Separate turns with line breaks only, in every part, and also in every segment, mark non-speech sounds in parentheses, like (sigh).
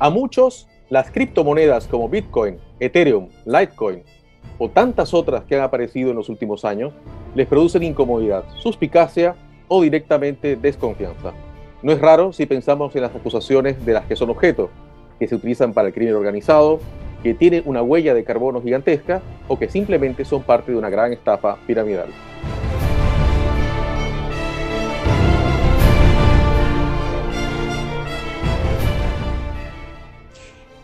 A muchos, las criptomonedas como Bitcoin, Ethereum, Litecoin o tantas otras que han aparecido en los últimos años les producen incomodidad, suspicacia o directamente desconfianza. No es raro si pensamos en las acusaciones de las que son objeto, que se utilizan para el crimen organizado, que tienen una huella de carbono gigantesca o que simplemente son parte de una gran estafa piramidal.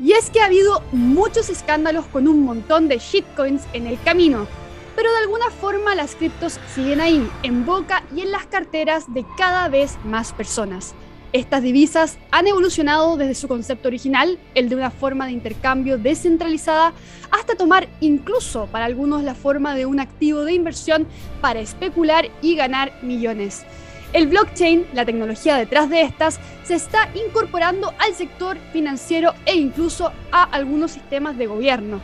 Y es que ha habido muchos escándalos con un montón de shitcoins en el camino, pero de alguna forma las criptos siguen ahí, en boca y en las carteras de cada vez más personas. Estas divisas han evolucionado desde su concepto original, el de una forma de intercambio descentralizada, hasta tomar incluso para algunos la forma de un activo de inversión para especular y ganar millones. El blockchain, la tecnología detrás de estas, se está incorporando al sector financiero e incluso a algunos sistemas de gobierno.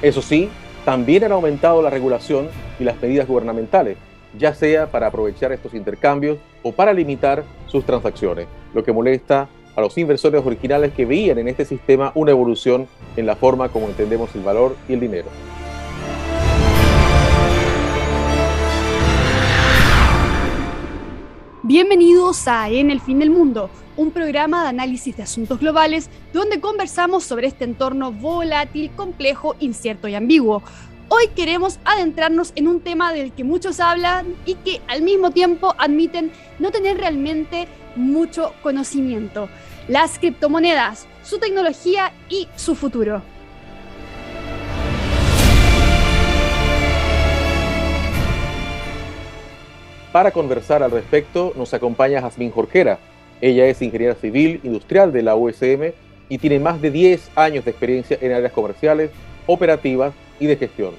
Eso sí, también han aumentado la regulación y las medidas gubernamentales, ya sea para aprovechar estos intercambios o para limitar sus transacciones, lo que molesta a los inversores originales que veían en este sistema una evolución en la forma como entendemos el valor y el dinero.
Bienvenidos a En el Fin del Mundo, un programa de análisis de asuntos globales donde conversamos sobre este entorno volátil, complejo, incierto y ambiguo. Hoy queremos adentrarnos en un tema del que muchos hablan y que al mismo tiempo admiten no tener realmente mucho conocimiento. Las criptomonedas, su tecnología y su futuro.
Para conversar al respecto nos acompaña Jazmín Jorquera. Ella es ingeniera civil industrial de la USM y tiene más de 10 años de experiencia en áreas comerciales, operativas y de gestión.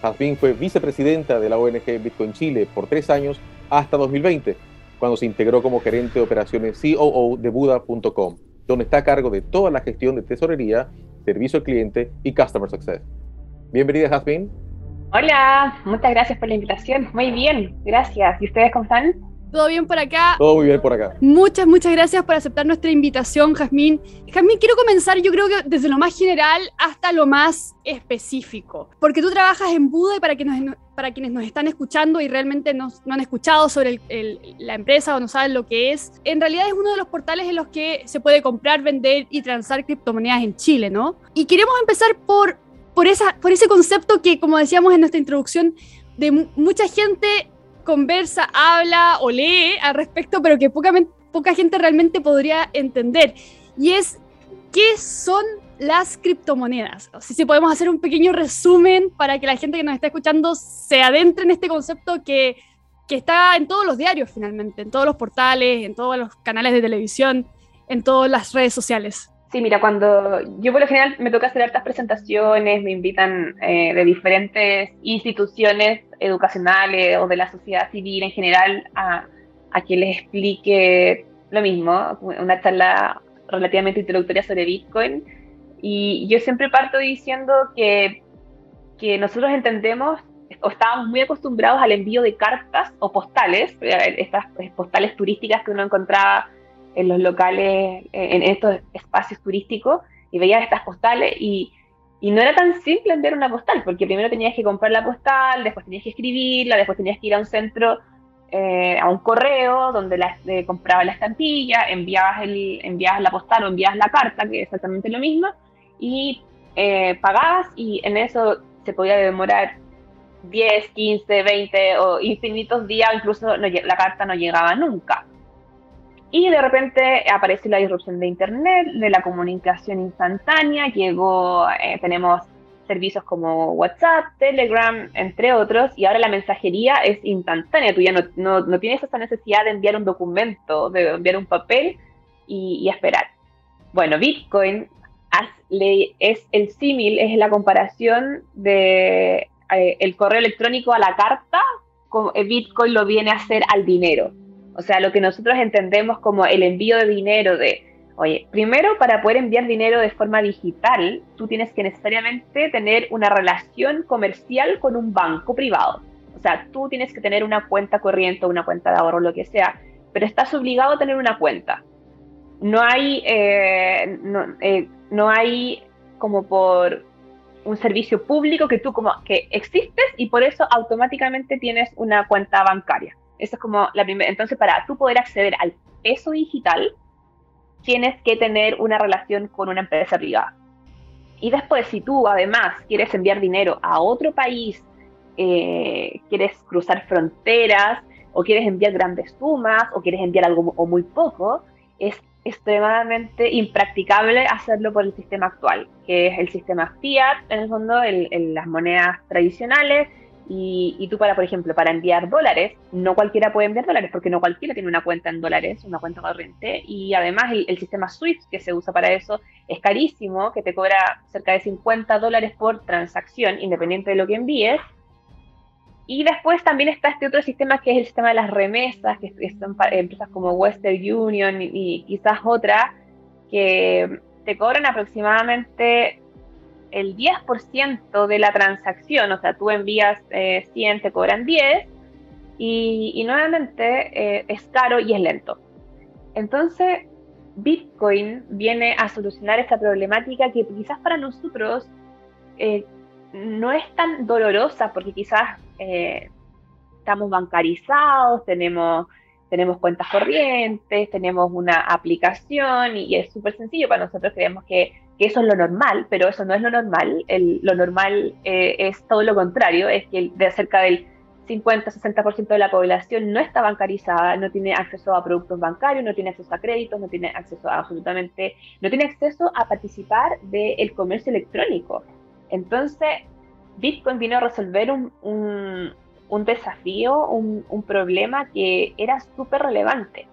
Jazmín fue vicepresidenta de la ONG Bitcoin Chile por tres años hasta 2020, cuando se integró como gerente de operaciones COO de Buda.com, donde está a cargo de toda la gestión de tesorería, servicio al cliente y customer success. Bienvenida, Jazmín.
Hola, muchas gracias por la invitación. Muy bien, gracias. ¿Y ustedes cómo están?
¿Todo bien por acá?
Todo muy bien por acá.
Muchas, muchas gracias por aceptar nuestra invitación, Jazmín. Jazmín, quiero comenzar yo creo que desde lo más general hasta lo más específico, porque tú trabajas en Buda y para, que nos, para quienes nos están escuchando y realmente no, no han escuchado sobre la empresa o no saben lo que es, en realidad es uno de los portales en los que se puede comprar, vender y transar criptomonedas en Chile, ¿no? Y queremos empezar por por, esa, por ese concepto que, como decíamos en nuestra introducción, de mucha gente conversa, habla o lee al respecto, pero que poca, poca gente realmente podría entender. Y es, ¿qué son las criptomonedas? O si podemos hacer un pequeño resumen para que la gente que nos está escuchando se adentre en este concepto que, que está en todos los diarios finalmente, en todos los portales, en todos los canales de televisión, en todas las redes sociales.
Sí, mira, cuando yo por lo general me toca hacer hartas presentaciones, me invitan eh, de diferentes instituciones educacionales o de la sociedad civil en general a, a que les explique lo mismo, una charla relativamente introductoria sobre Bitcoin. Y yo siempre parto diciendo que, que nosotros entendemos o estábamos muy acostumbrados al envío de cartas o postales, estas postales turísticas que uno encontraba en los locales, en estos espacios turísticos, y veías estas postales y, y, no era tan simple enviar una postal, porque primero tenías que comprar la postal, después tenías que escribirla, después tenías que ir a un centro, eh, a un correo donde la, eh, comprabas la estampilla, enviabas, el, enviabas la postal o enviabas la carta, que es exactamente lo mismo, y eh, pagabas y en eso se podía demorar 10, 15, 20 o infinitos días, incluso la carta no llegaba nunca. Y de repente aparece la disrupción de Internet, de la comunicación instantánea, llegó, eh, tenemos servicios como WhatsApp, Telegram, entre otros, y ahora la mensajería es instantánea, tú ya no, no, tienes esa necesidad de enviar un documento, de enviar un papel y, esperar. Bueno, Bitcoin es el símil, es la comparación de eh, el correo electrónico a la carta, eh, Bitcoin lo viene a hacer al dinero. O sea, lo que nosotros entendemos como el envío de dinero de, oye, primero para poder enviar dinero de forma digital, tú tienes que necesariamente tener una relación comercial con un banco privado. O sea, tú tienes que tener una cuenta corriente, una cuenta de ahorro, lo que sea, pero estás obligado a tener una cuenta. No hay, eh, eh, no, hay como por un servicio público que tú como que existes y por eso automáticamente tienes una cuenta bancaria. Es como la primera. Entonces, para tú poder acceder al peso digital, tienes que tener una relación con una empresa privada. Y después, si tú además quieres enviar dinero a otro país, eh, quieres cruzar fronteras, o quieres enviar grandes sumas, o quieres enviar algo o muy poco, es extremadamente impracticable hacerlo por el sistema actual, que es el sistema fiat, en el fondo, en las monedas tradicionales, y, tú para, por ejemplo, para enviar dólares, no cualquiera puede enviar dólares porque no cualquiera tiene una cuenta en dólares, una cuenta corriente. Y además el, sistema SWIFT que se usa para eso es carísimo, que te cobra cerca de 50 dólares por transacción, independiente de lo que envíes. Y después también está este otro sistema que es el sistema de las remesas, que son empresas como Western Union y, y quizás otra, que te cobran aproximadamente el 10% de la transacción, o sea, tú envías 100, eh, te cobran 10, y, nuevamente eh, es caro y es lento. Entonces, Bitcoin viene a solucionar esta problemática que quizás para nosotros eh, no es tan dolorosa, porque quizás estamos bancarizados, tenemos tenemos cuentas corrientes, tenemos una aplicación y, es súper sencillo. Para nosotros creemos que que eso es lo normal, pero eso no es lo normal. lo normal eh, es todo lo contrario, es que de cerca del 50-60% de la población no está bancarizada, no tiene acceso a productos bancarios, no tiene acceso a créditos, no tiene acceso a absolutamente, no tiene acceso a participar del comercio electrónico. Entonces, Bitcoin vino a resolver un, un, desafío, un, un problema que era súper relevante.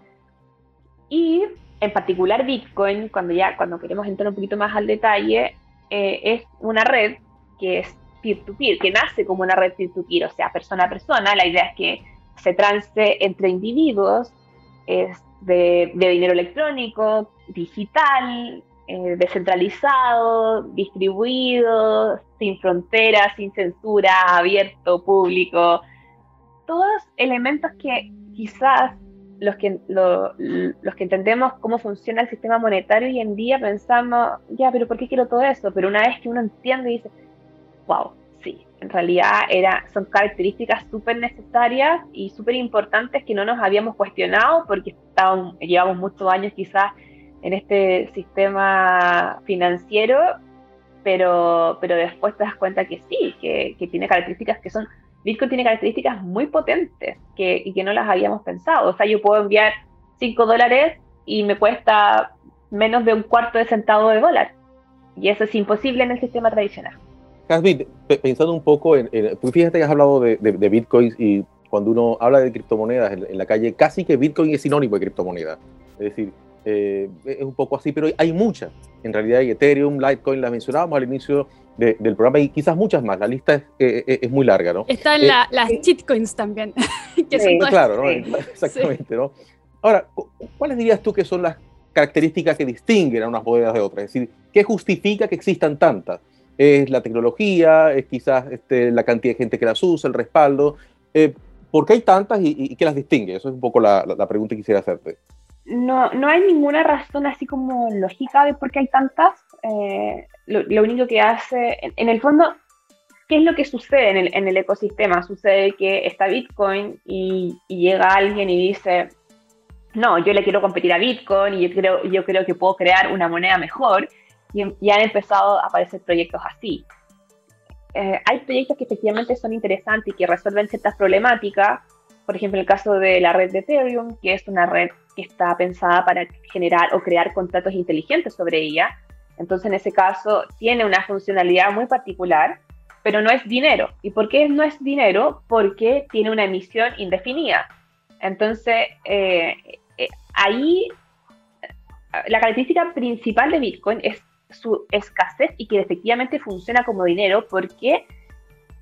Y en particular Bitcoin, cuando ya cuando queremos entrar un poquito más al detalle, eh, es una red que es peer-to-peer, que nace como una red peer-to-peer, o sea, persona a persona. La idea es que se trance entre individuos, es de, dinero electrónico, digital, eh, descentralizado, distribuido, sin fronteras, sin censura, abierto, público. Todos elementos que quizás los que, los que entendemos cómo funciona el sistema monetario hoy en día pensamos, ya, pero ¿por qué quiero todo eso? Pero una vez que uno entiende y dice, wow, sí, en realidad era, son características súper necesarias y súper importantes que no nos habíamos cuestionado porque estábamos, llevamos muchos años quizás en este sistema financiero, pero, pero después te das cuenta que sí, que, que tiene características que son Bitcoin tiene características muy potentes que, y que no las habíamos pensado. O sea, yo puedo enviar 5 dólares y me cuesta menos de un cuarto de centavo de dólar. Y eso es imposible en el sistema tradicional.
Casbit, pensando un poco en, fíjate que has hablado de, de, Bitcoin y cuando uno habla de criptomonedas en, la calle, casi que Bitcoin es sinónimo de criptomoneda. Es decir, eh, es un poco así, pero hay muchas. En realidad hay Ethereum, Litecoin, las mencionábamos al inicio del programa y quizás muchas más. La lista es, eh, eh, es muy larga, ¿no?
Están las shitcoins también. (laughs)
claro, ¿no? (laughs) exactamente, ¿no? Ahora, ¿cuáles dirías tú que son las características que distinguen a unas monedas de otras? Es decir, ¿qué justifica que existan tantas? ¿Es la tecnología? ¿Es quizás este, la cantidad de gente que las usa, el respaldo? ¿Por qué hay tantas y, qué las distingue? Eso es un poco la, la pregunta que quisiera hacerte
no, no hay ninguna razón así como lógica de por qué hay tantas. Eh, lo, único que hace, en, el fondo, ¿qué es lo que sucede en el, en el ecosistema? Sucede que está Bitcoin y, llega alguien y dice, no, yo le quiero competir a Bitcoin y yo creo, yo creo que puedo crear una moneda mejor. Y, han empezado a aparecer proyectos así. Eh, hay proyectos que efectivamente son interesantes y que resuelven ciertas problemáticas, por ejemplo, el caso de la red de Ethereum, que es una red que está pensada para generar o crear contratos inteligentes sobre ella. Entonces, en ese caso, tiene una funcionalidad muy particular, pero no es dinero. ¿Y por qué no es dinero? Porque tiene una emisión indefinida. Entonces, eh, eh, ahí la característica principal de Bitcoin es su escasez y que efectivamente funciona como dinero porque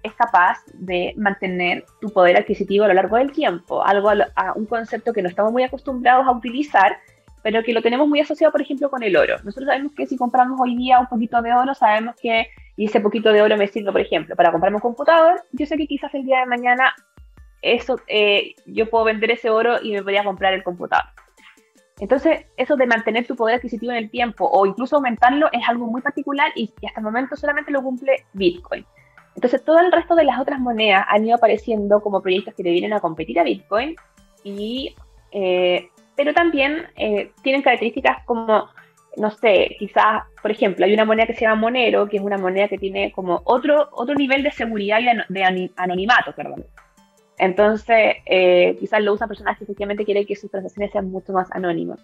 es capaz de mantener tu poder adquisitivo a lo largo del tiempo, algo a, un concepto que no estamos muy acostumbrados a utilizar, pero que lo tenemos muy asociado, por ejemplo, con el oro. Nosotros sabemos que si compramos hoy día un poquito de oro, sabemos que y ese poquito de oro me sirve, por ejemplo, para comprarme un computador, yo sé que quizás el día de mañana eso, eh, yo puedo vender ese oro y me podría comprar el computador. Entonces, eso de mantener tu poder adquisitivo en el tiempo o incluso aumentarlo es algo muy particular y, hasta el momento solamente lo cumple Bitcoin. Entonces, todo el resto de las otras monedas han ido apareciendo como proyectos que le vienen a competir a Bitcoin, y, eh, pero también eh, tienen características como, no sé, quizás, por ejemplo, hay una moneda que se llama Monero, que es una moneda que tiene como otro, otro nivel de seguridad y de anonimato, perdón. Entonces, eh, quizás lo usan personas que efectivamente quieren que sus transacciones sean mucho más anónimas.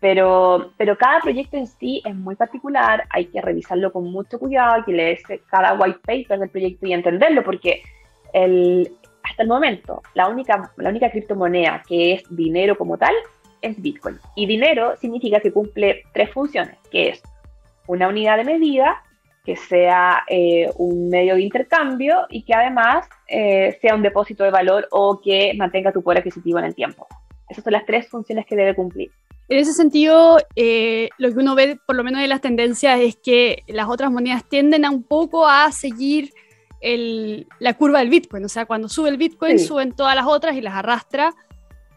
Pero, pero cada proyecto en sí es muy particular, hay que revisarlo con mucho cuidado, hay que leerse cada white paper del proyecto y entenderlo, porque el, hasta el momento la única, la única criptomoneda que es dinero como tal es Bitcoin. Y dinero significa que cumple tres funciones, que es una unidad de medida, que sea eh, un medio de intercambio y que además eh, sea un depósito de valor o que mantenga tu poder adquisitivo en el tiempo. Esas son las tres funciones que debe cumplir.
En ese sentido, eh, lo que uno ve, por lo menos de las tendencias, es que las otras monedas tienden a un poco a seguir la curva del Bitcoin. O sea, cuando sube el Bitcoin, suben todas las otras y las arrastra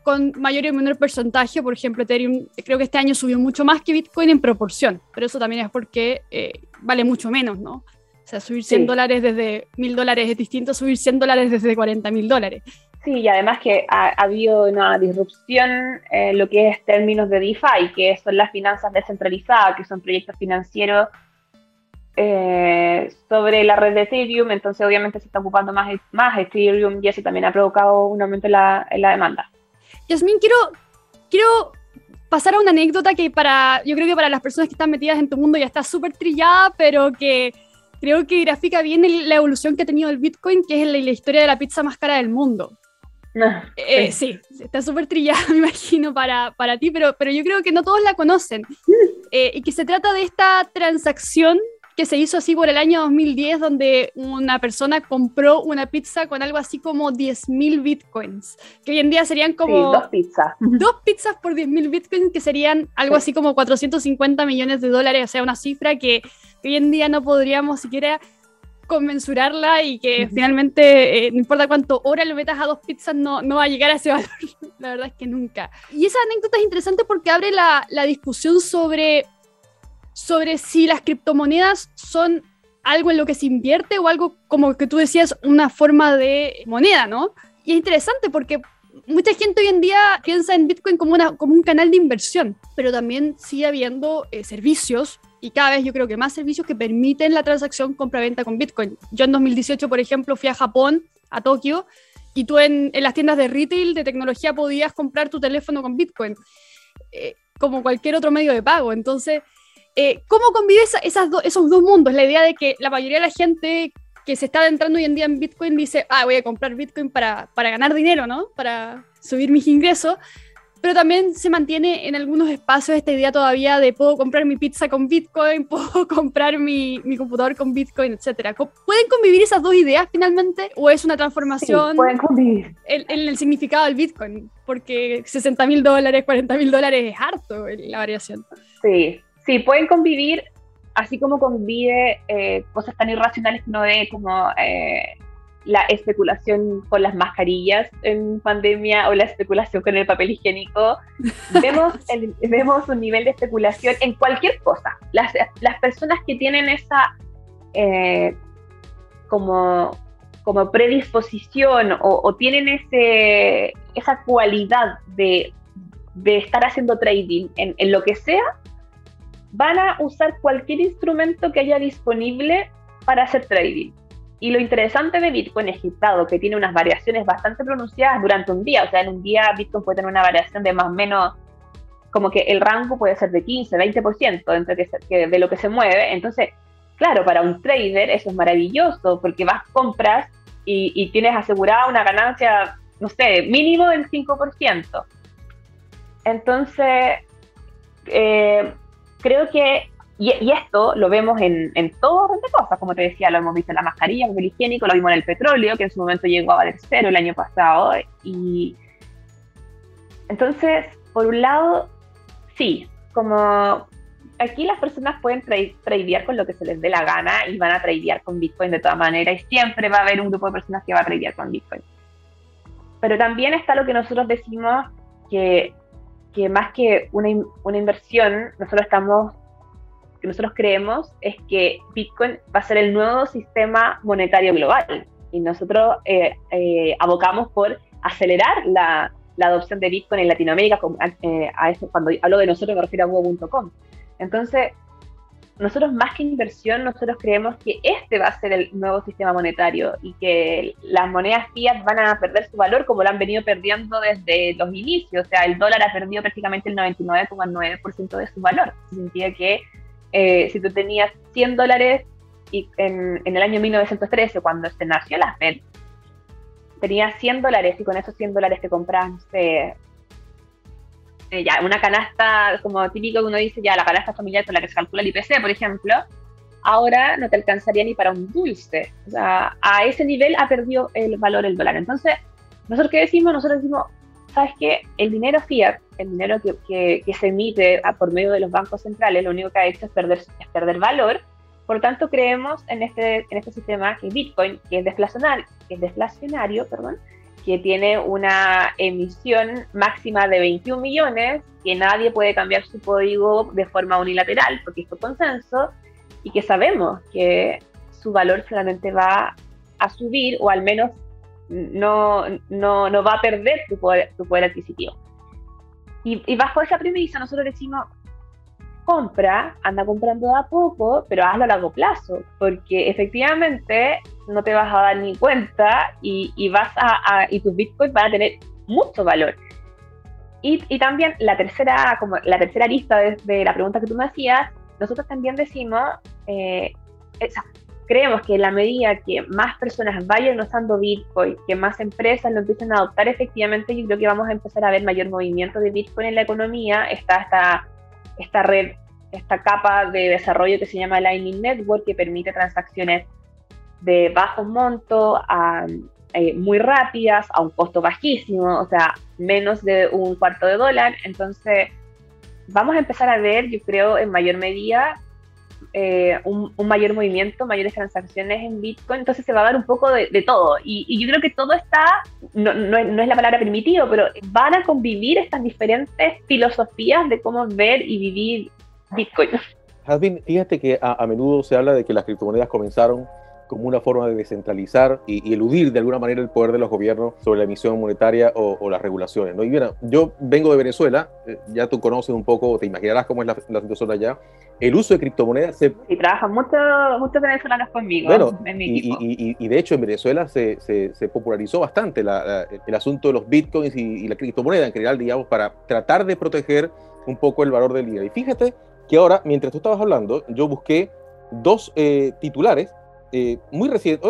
con mayor y menor porcentaje. Por ejemplo, Ethereum creo que este año subió mucho más que Bitcoin en proporción, pero eso también es porque vale mucho menos, ¿no? O sea, subir 100 dólares desde 1000 dólares es distinto a subir 100 dólares desde 40 mil dólares.
Sí, y además que ha, habido una disrupción en lo que es términos de DeFi, que son las finanzas descentralizadas, que son proyectos financieros eh, sobre la red de Ethereum, entonces obviamente se está ocupando más, más Ethereum y eso también ha provocado un aumento en la, en la demanda.
Yasmin, quiero, quiero pasar a una anécdota que para, yo creo que para las personas que están metidas en tu mundo ya está súper trillada, pero que creo que grafica bien la evolución que ha tenido el Bitcoin, que es la, historia de la pizza más cara del mundo. (laughs) Ah, eh, sí. está súper trillada, (laughs) me imagino, para, para ti, pero, pero yo creo que no todos la conocen. (laughs) Eh, y que se trata de esta transacción que se hizo así por el año 2010, donde una persona compró una pizza con algo así como 10.000 bitcoins, que hoy en día serían como...
dos pizzas. (laughs)
Dos pizzas por 10.000 bitcoins, que serían algo así como 450 millones de dólares, o sea, una cifra que, hoy en día no podríamos siquiera conmensurarla y que finalmente, eh, no importa cuánto hora lo metas a dos pizzas, no, no va a llegar a ese valor. (laughs) la verdad es que nunca. Y esa anécdota es interesante porque abre la, la discusión sobre sobre si las criptomonedas son algo en lo que se invierte o algo como que tú decías, una forma de moneda, ¿no? Y es interesante porque mucha gente hoy en día piensa en Bitcoin como, una, como un canal de inversión, pero también sigue habiendo eh, servicios y cada vez yo creo que más servicios que permiten la transacción compra-venta con Bitcoin. Yo en 2018, por ejemplo, fui a Japón, a Tokio, y tú en, las tiendas de retail de tecnología podías comprar tu teléfono con Bitcoin, eh, como cualquier otro medio de pago. Entonces, eh, ¿Cómo convive esas esos dos mundos? La idea de que la mayoría de la gente que se está adentrando hoy en día en Bitcoin dice, ah, voy a comprar Bitcoin para, para ganar dinero, ¿no? Para subir mis ingresos. Pero también se mantiene en algunos espacios esta idea todavía de puedo comprar mi pizza con Bitcoin, (laughs) puedo comprar mi, mi computador con Bitcoin, etc. ¿Pueden convivir esas dos ideas finalmente? ¿O es una transformación
pueden convivir.
En, en, el significado del Bitcoin? Porque 60 mil dólares, 40 mil dólares es harto la variación.
Sí, sí, pueden convivir, así como convive eh, cosas tan irracionales que uno ve como eh, la especulación con las mascarillas en pandemia o la especulación con el papel higiénico. (laughs) vemos, vemos un nivel de especulación en cualquier cosa. Las, las personas que tienen esa eh, como, como predisposición o, tienen ese, esa cualidad de, de estar haciendo trading en, en, lo que sea, van a usar cualquier instrumento que haya disponible para hacer trading. Y lo interesante de Bitcoin es que, que tiene unas variaciones bastante pronunciadas durante un día, o sea, en un día Bitcoin puede tener una variación de más o menos, como que el rango puede ser de 15, 20% entre que, de lo que se mueve. Entonces, claro, para un trader eso es maravilloso, porque vas, compras y, y tienes asegurada una ganancia, no sé, mínimo del 5%. Entonces, eh, creo que, y, esto lo vemos en, en todo de cosas, como te decía, lo hemos visto en la mascarilla, en el higiénico, lo vimos en el petróleo, que en su momento llegó a valer cero el año pasado, y entonces, por un lado, sí, como aquí las personas pueden tradear con lo que se les dé la gana y van a tradear con Bitcoin de todas maneras y siempre va a haber un grupo de personas que va a tradear con Bitcoin. Pero también está lo que nosotros decimos que, que más que una, una inversión, nosotros estamos que nosotros creemos es que Bitcoin va a ser el nuevo sistema monetario global y nosotros eh, eh, abocamos por acelerar la, la, adopción de Bitcoin en Latinoamérica. Eh, a eso, cuando hablo de nosotros me refiero a Go.com. Entonces, nosotros más que inversión, nosotros creemos que este va a ser el nuevo sistema monetario y que las monedas fiat van a perder su valor como lo han venido perdiendo desde los inicios. O sea, el dólar ha perdido prácticamente el 99,9% de su valor. Significa que eh, si tú tenías 100 dólares y en, el año 1913, cuando se nació la Fed, tenías 100 dólares y con esos 100 dólares te compras, eh, ya, una canasta, como típico que uno dice, ya, la canasta familiar con la que se calcula el IPC, por ejemplo, ahora no te alcanzaría ni para un dulce. O sea, a ese nivel ha perdido el valor el dólar. Entonces, ¿nosotros qué decimos? Nosotros decimos, ¿sabes qué? El dinero fiat, el dinero que, se emite por medio de los bancos centrales, lo único que ha hecho es perder, es perder valor. Por tanto, creemos en este, en este sistema que Bitcoin, que es que es deflacionario perdón, que tiene una emisión máxima de 21 millones, que nadie puede cambiar su código de forma unilateral, porque es por consenso, y que sabemos que su valor solamente va a subir, o al menos no, no, no va a perder tu poder, tu poder adquisitivo. Y, bajo esa premisa nosotros decimos, compra, anda comprando a poco, pero hazlo a largo plazo, porque efectivamente no te vas a dar ni cuenta y, y vas a, y tus bitcoins van a tener mucho valor. Y, y, también la tercera, como la tercera lista de, la pregunta que tú me hacías, nosotros también decimos, eh, creemos que en la medida que más personas vayan usando Bitcoin, que más empresas lo empiecen a adoptar efectivamente, yo creo que vamos a empezar a ver mayor movimiento de Bitcoin en la economía. Está esta, esta red, esta capa de desarrollo que se llama Lightning Network, que permite transacciones de bajo monto, eh, muy rápidas, a un costo bajísimo, o sea, menos de un cuarto de dólar. Entonces, vamos a empezar a ver, yo creo, en mayor medida eh, un, mayor movimiento, mayores transacciones en Bitcoin, entonces se va a dar un poco de, todo. Y, yo creo que todo está, no, es la palabra permitido, pero van a convivir estas diferentes filosofías de cómo ver y vivir Bitcoin.
Jasmine, fíjate que a, menudo se habla de que las criptomonedas comenzaron como una forma de descentralizar y, eludir de alguna manera el poder de los gobiernos sobre la emisión monetaria o, las regulaciones. ¿no? Y bien, yo vengo de Venezuela, eh, ya tú conoces un poco, te imaginarás cómo es la, la situación allá el uso de criptomonedas se...
Y trabajan muchos muchos venezolanos conmigo.
en mi equipo. Y, y, de hecho en Venezuela se, se, popularizó bastante el asunto de los bitcoins y, la criptomoneda en general, digamos, para tratar de proteger un poco el valor del día. Y fíjate que ahora, mientras tú estabas hablando, yo busqué dos eh, titulares eh, muy recientes,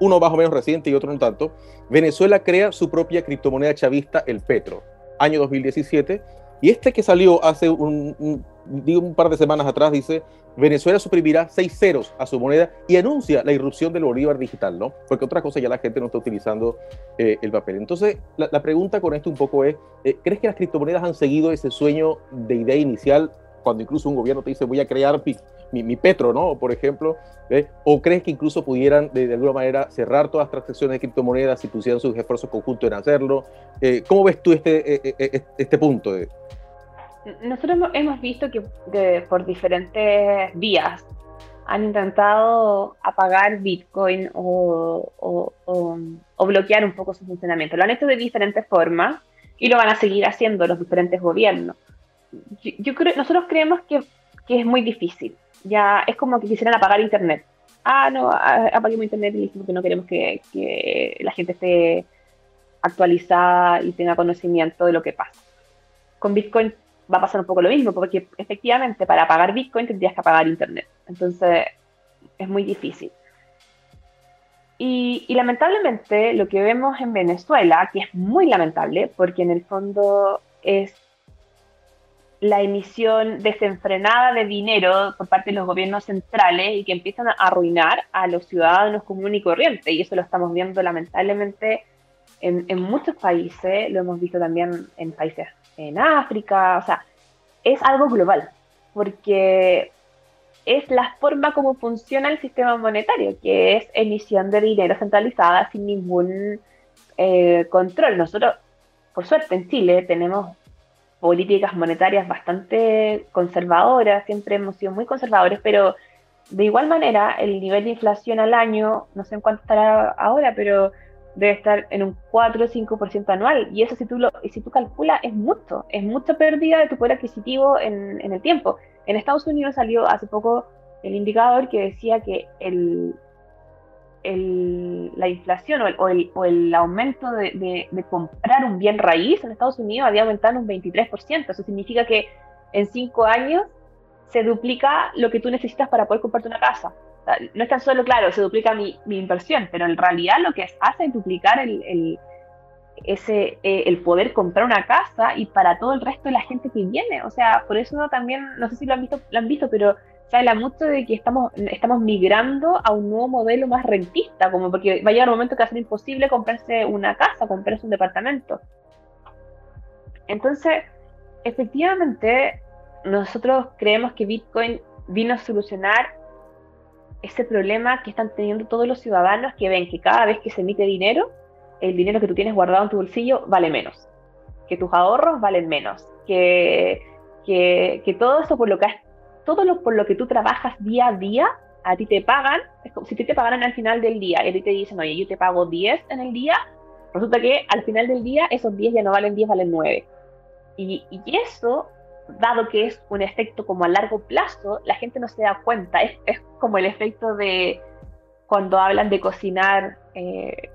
uno, más o menos reciente y otro no tanto. Venezuela crea su propia criptomoneda chavista, el Petro, año 2017 y este que salió hace un, digo, un par de semanas atrás dice, Venezuela suprimirá seis ceros a su moneda y anuncia la irrupción del bolívar digital, ¿no? Porque otra cosa ya la gente no está utilizando eh, el papel. Entonces, la, pregunta con esto un poco es, eh, ¿crees que las criptomonedas han seguido ese sueño de idea inicial cuando incluso un gobierno te dice voy a crear mi, Petro, ¿no? Por ejemplo, ¿o crees que incluso pudieran de, alguna manera cerrar todas las transacciones de criptomonedas si pusieran sus esfuerzos conjuntos en hacerlo? Eh, ¿Cómo ves tú este, este punto? De,
nosotros hemos visto que, por diferentes vías han intentado apagar Bitcoin o, bloquear un poco su funcionamiento. Lo han hecho de diferentes formas y lo van a seguir haciendo los diferentes gobiernos. Yo, creo, nosotros creemos que, es muy difícil. Ya es como que quisieran apagar Internet. Ah, no, apaguemos Internet y dijimos que no queremos que, que la gente esté actualizada y tenga conocimiento de lo que pasa. Con Bitcoin va a pasar un poco lo mismo, porque efectivamente para pagar Bitcoin tendrías que pagar Internet. Entonces es muy difícil. Y, lamentablemente lo que vemos en Venezuela, que es muy lamentable, porque en el fondo es la emisión desenfrenada de dinero por parte de los gobiernos centrales y que empiezan a arruinar a los ciudadanos comunes y corrientes. Y eso lo estamos viendo lamentablemente en, en muchos países, lo hemos visto también en países en África, o sea, es algo global. porque es la forma como funciona el sistema monetario, que es emisión de dinero centralizada sin ningún eh, control. Nosotros, por suerte, en Chile tenemos políticas monetarias bastante conservadoras, siempre hemos sido muy conservadores, pero de igual manera el nivel de inflación al año, no sé en cuánto estará ahora, pero debe estar en un 4 o 5% anual. Y eso si tú, lo, si tú calculas es mucho, es mucha pérdida de tu poder adquisitivo en, en el tiempo. En Estados Unidos salió hace poco el indicador que decía que el, el, la inflación o el, o el, aumento de, de, comprar un bien raíz en Estados Unidos había aumentado un 23%. Eso significa que en cinco años se duplica lo que tú necesitas para poder comprarte una casa no es tan solo, claro, se duplica mi, inversión, pero en realidad lo que hace es duplicar el, ese, eh, el poder comprar una casa y para todo el resto de la gente que viene. O sea, por eso también, no sé si lo han visto, lo han visto pero se habla mucho de que estamos, estamos migrando a un nuevo modelo más rentista, como porque va a llegar un momento que va a ser imposible comprarse una casa, comprarse un departamento. Entonces, efectivamente, nosotros creemos que Bitcoin vino a solucionar ese problema que están teniendo todos los ciudadanos que ven que cada vez que se emite dinero, el dinero que tú tienes guardado en tu bolsillo vale menos, que tus ahorros valen menos, que, que, todo eso por lo que todo lo por lo que tú trabajas día a día, a ti te pagan, es como si te pagaran al final del día, y a ti te dicen, oye, yo te pago 10 en el día, resulta que al final del día esos 10 ya no valen 10, valen 9. Y, y eso dado que es un efecto como a largo plazo, la gente no se da cuenta. Es, es como el efecto de cuando hablan de cocinar. Eh,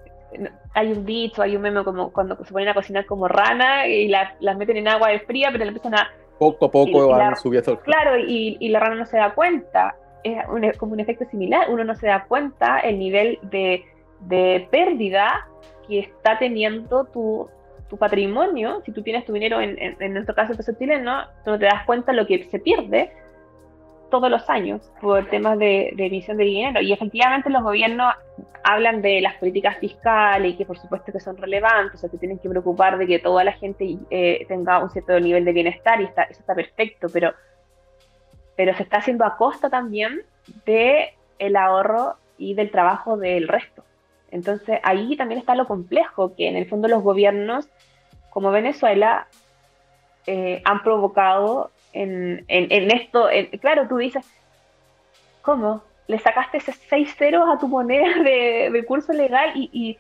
hay un dicho, hay un meme como cuando se ponen a cocinar como rana y las meten en agua de fría, pero le empiezan a.
Poco a poco van subiendo.
Claro, y, y, la rana no se da cuenta. Es como un efecto similar. Uno no se da cuenta el nivel de, de pérdida que está teniendo tu, tu patrimonio, si tú tienes tu dinero, en, en, nuestro caso el peso chileno, tú no te das cuenta lo que se pierde todos los años por temas de, emisión de dinero. Y efectivamente los gobiernos hablan de las políticas fiscales y que por supuesto que son relevantes, o sea, que tienen que preocupar de que toda la gente eh, tenga un cierto nivel de bienestar y está, eso está perfecto, pero, pero se está haciendo a costa también de el ahorro y del trabajo del resto. Entonces ahí también está lo complejo, que en el fondo los gobiernos como Venezuela eh, han provocado en, esto, claro, tú dices, ¿cómo? Le sacaste ese 6 ceros a tu moneda (laughs) de, curso legal y,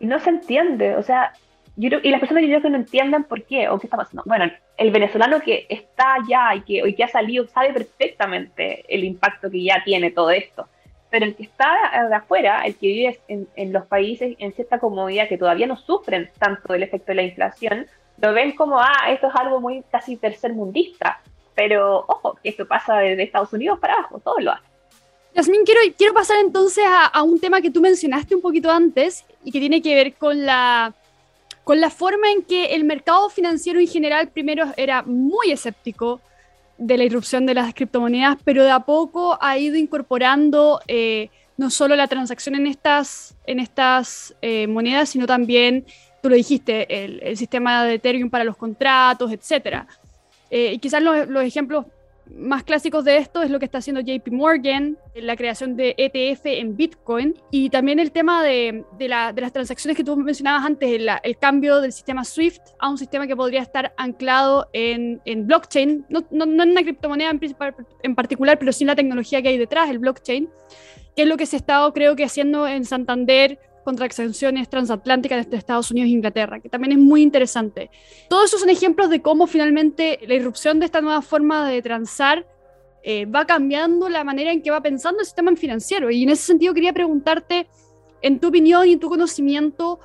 no se entiende, o sea, yo y las personas yo creo que no entienden por qué o qué está pasando. Bueno, el venezolano que está allá y que, y que ha salido sabe perfectamente el impacto que ya tiene todo esto pero el que está de afuera, el que vive en, los países en cierta comodidad que todavía no sufren tanto del efecto de la inflación, lo ven como, ah, esto es algo muy casi tercermundista. Pero ojo, que esto pasa desde Estados Unidos para abajo, todos lo hacen.
Yasmin, quiero, quiero pasar entonces a, a, un tema que tú mencionaste un poquito antes y que tiene que ver con la, con la forma en que el mercado financiero en general primero era muy escéptico de la irrupción de las criptomonedas, pero de a poco ha ido incorporando eh, no solo la transacción en estas, en estas eh, monedas, sino también, tú lo dijiste, el, sistema de Ethereum para los contratos, etc. Eh, y quizás los, los ejemplos más clásicos de esto es lo que está haciendo JP Morgan, la creación de ETF en Bitcoin y también el tema de, de, la, de las transacciones que tú mencionabas antes, el, el, cambio del sistema SWIFT a un sistema que podría estar anclado en, en blockchain, no, no, no, en una criptomoneda en, en particular, pero sí en la tecnología que hay detrás, el blockchain, que es lo que se ha estado creo que haciendo en Santander contra transacciones transatlánticas entre Estados Unidos e Inglaterra, que también es muy interesante. Todos esos son ejemplos de cómo finalmente la irrupción de esta nueva forma de transar eh, va cambiando la manera en que va pensando el sistema financiero. Y en ese sentido quería preguntarte, en tu opinión y en tu conocimiento,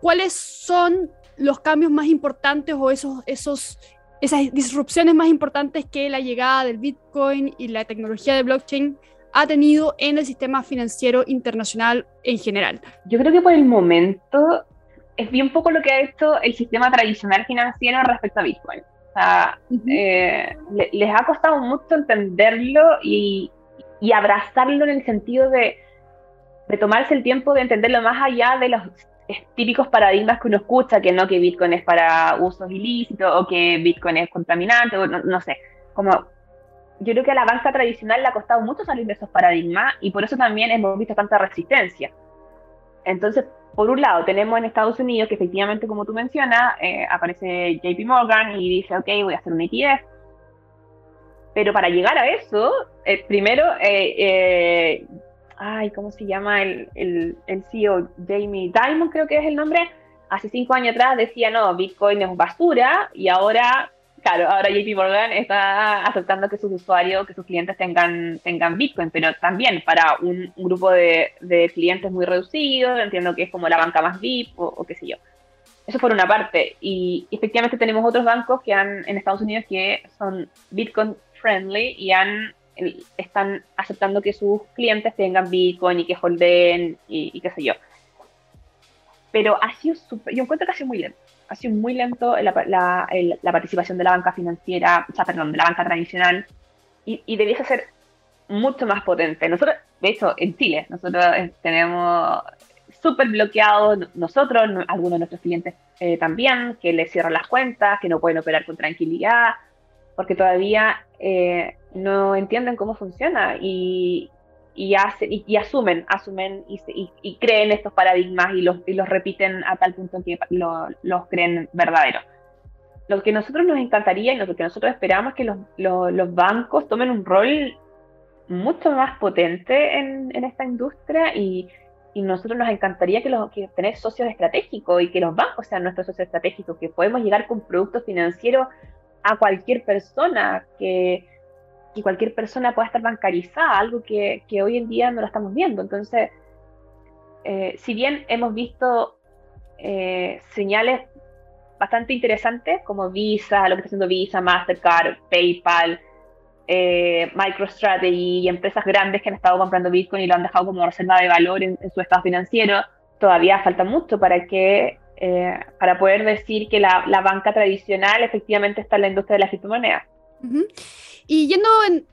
¿cuáles son los cambios más importantes o esos, esos, esas disrupciones más importantes que la llegada del Bitcoin y la tecnología de blockchain ha tenido en el sistema financiero internacional en general?
Yo creo que por el momento es bien poco lo que ha hecho el sistema tradicional financiero respecto a Bitcoin. O sea, eh, les ha costado mucho entenderlo y, y, abrazarlo en el sentido de, de tomarse el tiempo de entenderlo más allá de los típicos paradigmas que uno escucha, que no que Bitcoin es para usos ilícitos o que Bitcoin es contaminante, o no, no sé, como yo creo que a la banca tradicional le ha costado mucho salir de esos paradigmas y por eso también hemos visto tanta resistencia. Entonces, por un lado, tenemos en Estados Unidos que efectivamente, como tú mencionas, eh, aparece JP Morgan y dice, ok, voy a hacer un ETF. Pero para llegar a eso, eh, primero, eh, ay, ¿cómo se llama el, el, el, CEO? Jamie Dimon creo que es el nombre. Hace cinco años atrás decía, no, Bitcoin es basura y ahora Claro, ahora JP Morgan está aceptando que sus usuarios, que sus clientes tengan, tengan Bitcoin, pero también para un, grupo de, clientes muy reducido, entiendo que es como la banca más VIP o, qué sé yo. Eso por una parte. Y efectivamente tenemos otros bancos que han en Estados Unidos que son Bitcoin friendly y han están aceptando que sus clientes tengan Bitcoin y que holden y, y qué sé yo. Pero ha sido súper, yo encuentro que ha sido muy lento ha sido muy lento la, la, participación de la banca financiera, o sea, perdón, de la banca tradicional, y, y debiese ser mucho más potente. Nosotros, de hecho, en Chile, nosotros eh, tenemos súper bloqueados, nosotros, algunos de nuestros clientes eh, también, que les cierran las cuentas, que no pueden operar con tranquilidad, porque todavía eh, no entienden cómo funciona y, y, asumen, asumen y, creen estos paradigmas y los, repiten a tal punto que los creen verdaderos. Lo que nosotros nos encantaría y lo que nosotros esperamos es que los, bancos tomen un rol mucho más potente en, esta industria y, y, nosotros nos encantaría que, los, que tener socios estratégicos y que los bancos sean nuestros socios estratégicos, que podemos llegar con productos financieros a cualquier persona, que, que cualquier persona pueda estar bancarizada, algo que, que hoy en día no lo estamos viendo. Entonces, eh, si bien hemos visto eh, señales bastante interesantes como Visa, lo que está haciendo Visa, Mastercard, PayPal, eh, MicroStrategy y empresas grandes que han estado comprando Bitcoin y lo han dejado como reserva de valor en, su estado financiero, todavía falta mucho para que para poder decir que la, la, banca tradicional efectivamente está en la industria de las criptomonedas.
Y yendo en,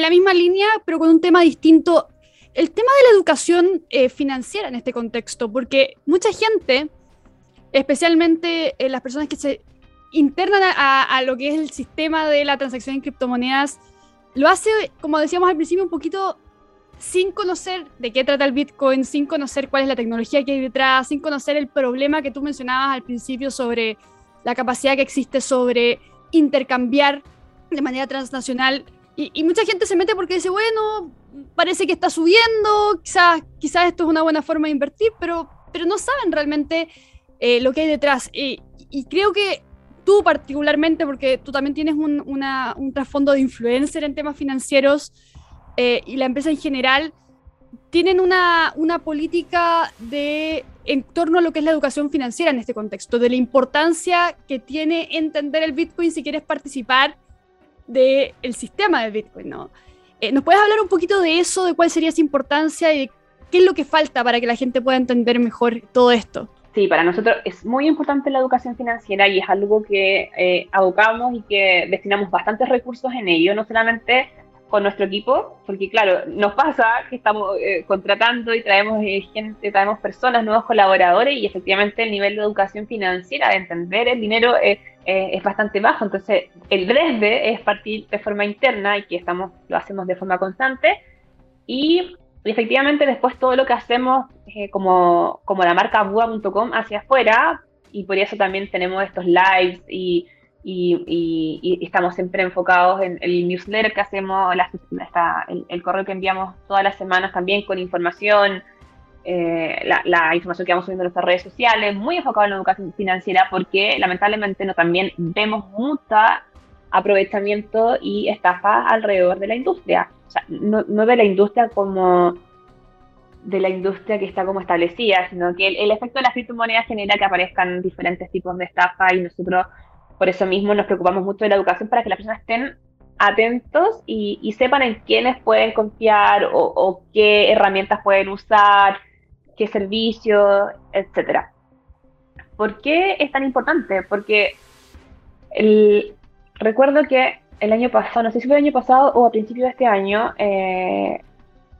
la misma línea, pero con un tema distinto, el tema de la educación eh, financiera en este contexto, porque mucha gente, especialmente eh, las personas que se internan a, lo que es el sistema de la transacción en criptomonedas, lo hace, como decíamos al principio, un poquito sin conocer de qué trata el Bitcoin, sin conocer cuál es la tecnología que hay detrás, sin conocer el problema que tú mencionabas al principio sobre la capacidad que existe sobre intercambiar de manera transnacional. Y, mucha gente se mete porque dice, bueno, parece que está subiendo, quizás, quizás esto es una buena forma de invertir, pero, pero no saben realmente eh, lo que hay detrás. y creo que tú particularmente, porque tú también tienes un, trasfondo de influencer en temas financieros eh, y la empresa en general, tienen una, una política de en torno a lo que es la educación financiera en este contexto, de la importancia que tiene entender el Bitcoin si quieres participar del sistema de Bitcoin, ¿no? Eh, ¿Nos puedes hablar un poquito de eso, de cuál sería esa importancia y qué es lo que falta para que la gente pueda entender mejor todo esto?
Sí, para nosotros es muy importante la educación financiera y es algo que eh, y que destinamos bastantes recursos en ello, no solamente con nuestro equipo, porque claro, nos pasa que estamos eh, contratando y traemos eh, gente, traemos personas, nuevos colaboradores y efectivamente el nivel de educación financiera, de entender el dinero es, es bastante bajo. Entonces, el desde es partir de forma interna y que estamos, lo hacemos de forma constante y efectivamente después todo lo que hacemos eh, como, como la marca bua.com hacia afuera y por eso también tenemos estos lives y y, estamos siempre enfocados en el newsletter que hacemos, el, correo que enviamos todas las semanas también con información, eh, la, información que vamos subiendo en nuestras redes sociales, muy enfocado en la educación financiera porque lamentablemente no, también vemos mucho aprovechamiento y estafa alrededor de la industria. O sea, no, de la industria como de la industria que está como establecida, sino que el, el efecto de las criptomonedas genera que aparezcan diferentes tipos de estafa y nosotros por eso mismo nos preocupamos mucho de la educación para que las personas estén atentos y, sepan en quiénes pueden confiar o, qué herramientas pueden usar, qué servicios, etcétera. ¿Por qué es tan importante? Porque recuerdo que el año pasado, no sé si fue el año pasado o a principios de este año, eh,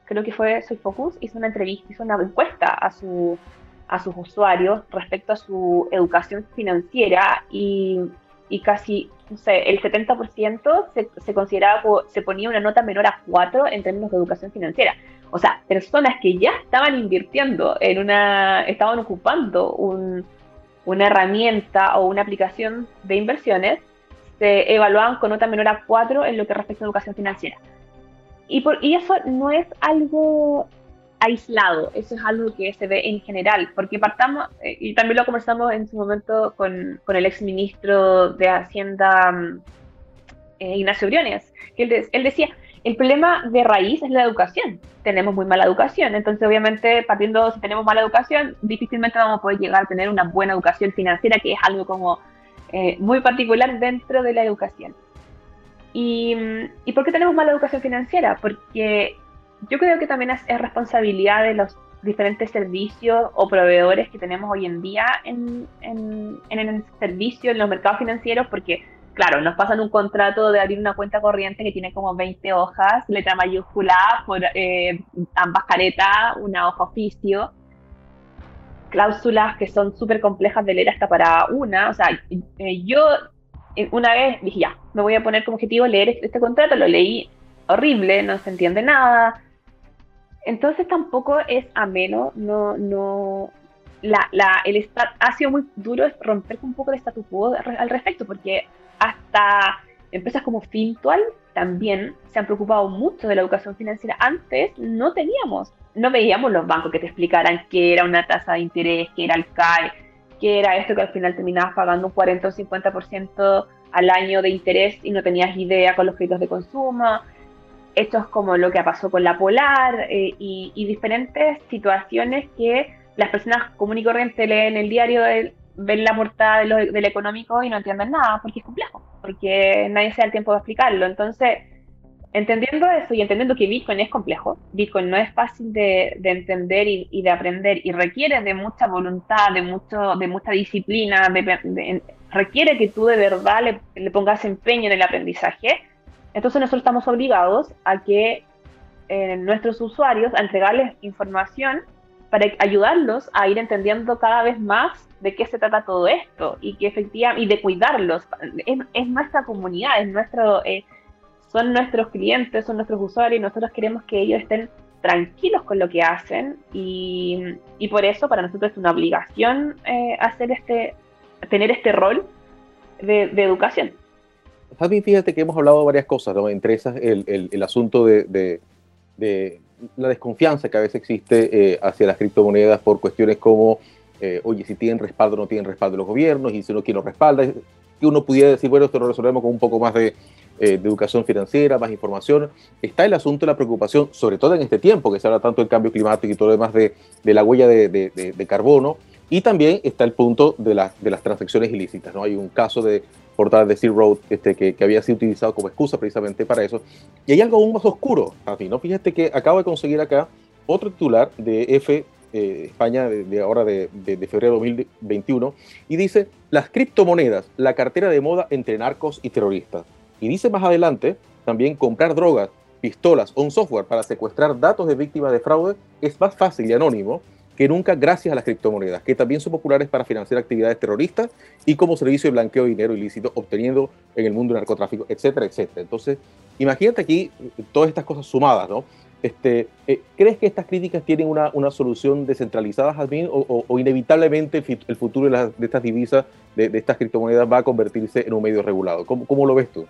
creo que fue Soy Focus, hizo una entrevista, hizo una encuesta a, su, a sus usuarios respecto a su educación financiera y y casi, no sé, el 70% se, se consideraba, se ponía una nota menor a 4 en términos de educación financiera. O sea, personas que ya estaban invirtiendo en una, estaban ocupando una herramienta o una aplicación de inversiones, se evaluaban con nota menor a 4 en lo que respecta a educación financiera. Y, por, y eso no es algo aislado, eso es algo que se ve en general, porque partamos, eh, y también lo conversamos en su momento con, con el exministro de Hacienda, mm, eh, Ignacio Briones, que él, decía, el problema de raíz es la educación, tenemos muy mala educación, entonces obviamente partiendo, si tenemos mala educación, difícilmente vamos a poder llegar a tener una buena educación financiera, que es algo como eh, muy particular dentro de la educación. Y, mm, ¿Y por qué tenemos mala educación financiera? Porque yo creo que también es, responsabilidad de los diferentes servicios o proveedores que tenemos hoy en día en, en, el servicio, en los mercados financieros, porque, claro, nos pasan un contrato de abrir una cuenta corriente que tiene como 20 hojas, letra mayúscula, por eh, ambas caretas, una hoja oficio, cláusulas que son súper complejas de leer hasta para una. O sea, eh, yo eh, una vez dije, ya, me voy a poner como objetivo leer este, este contrato, lo leí horrible, no se entiende nada entonces tampoco es ameno, no, no, la, la, el ha sido muy duro romper un poco el statu quo al respecto, porque hasta empresas como Fintual también se han preocupado mucho de la educación financiera. Antes no teníamos, no veíamos los bancos que te explicaran qué era una tasa de interés, qué era el CAE, qué era esto que al final terminabas pagando un 40 o 50% al año de interés y no tenías idea con los créditos de consumo es como lo que pasó con la Polar eh, y, diferentes situaciones que las personas común y corriente leen el diario, ven la portada del económico y no entienden nada, porque es complejo, porque nadie se da el tiempo de explicarlo. Entonces, entendiendo eso y entendiendo que Bitcoin es complejo, Bitcoin no es fácil de, entender y, de aprender y requiere de mucha voluntad, de, mucho, de mucha disciplina, requiere que tú de verdad le, le pongas empeño en el aprendizaje entonces nosotros estamos obligados a que eh, nuestros usuarios, a entregarles información para ayudarlos a ir entendiendo cada vez más de qué se trata todo esto y que efectivamente y de cuidarlos. Es, nuestra comunidad es nuestro eh, son nuestros clientes son nuestros usuarios y nosotros queremos que ellos estén tranquilos con lo que hacen y, y por eso para nosotros es una obligación eh, hacer este tener este rol de educación
Javi, fíjate que hemos hablado de varias cosas, ¿no? entre esas el, el, asunto de, de, la desconfianza que a veces existe eh, hacia las criptomonedas por cuestiones como, eh, oye, si tienen respaldo o no tienen respaldo los gobiernos, y si no, ¿quién los respalda? Que uno pudiera decir, bueno, esto lo resolvemos con un poco más de, eh, de educación financiera, más información. Está el asunto de la preocupación, sobre todo en este tiempo que se habla tanto del cambio climático y todo lo demás de, de la huella de, de, carbono. Y también está el punto de, la, de las transacciones ilícitas. ¿no? Hay un caso de portal de Sea Road este, que, que, había sido utilizado como excusa precisamente para eso. Y hay algo aún más oscuro, ti, ¿no? Fíjate que acabo de conseguir acá otro titular de F eh, España de, ahora de, de, febrero de 2021 y dice las criptomonedas, la cartera de moda entre narcos y terroristas. Y dice más adelante también comprar drogas, pistolas o un software para secuestrar datos de víctimas de fraude es más fácil y anónimo que nunca gracias a las criptomonedas, que también son populares para financiar actividades terroristas y como servicio de blanqueo de dinero ilícito obteniendo en el mundo del narcotráfico, etcétera, etcétera. Entonces, imagínate aquí todas estas cosas sumadas, ¿no? Este, eh, ¿Crees que estas críticas tienen una, una solución descentralizada, Jasmine, o, inevitablemente el, futuro de, estas divisas, de, de, estas criptomonedas, va a convertirse en un medio regulado? ¿Cómo, cómo lo ves tú?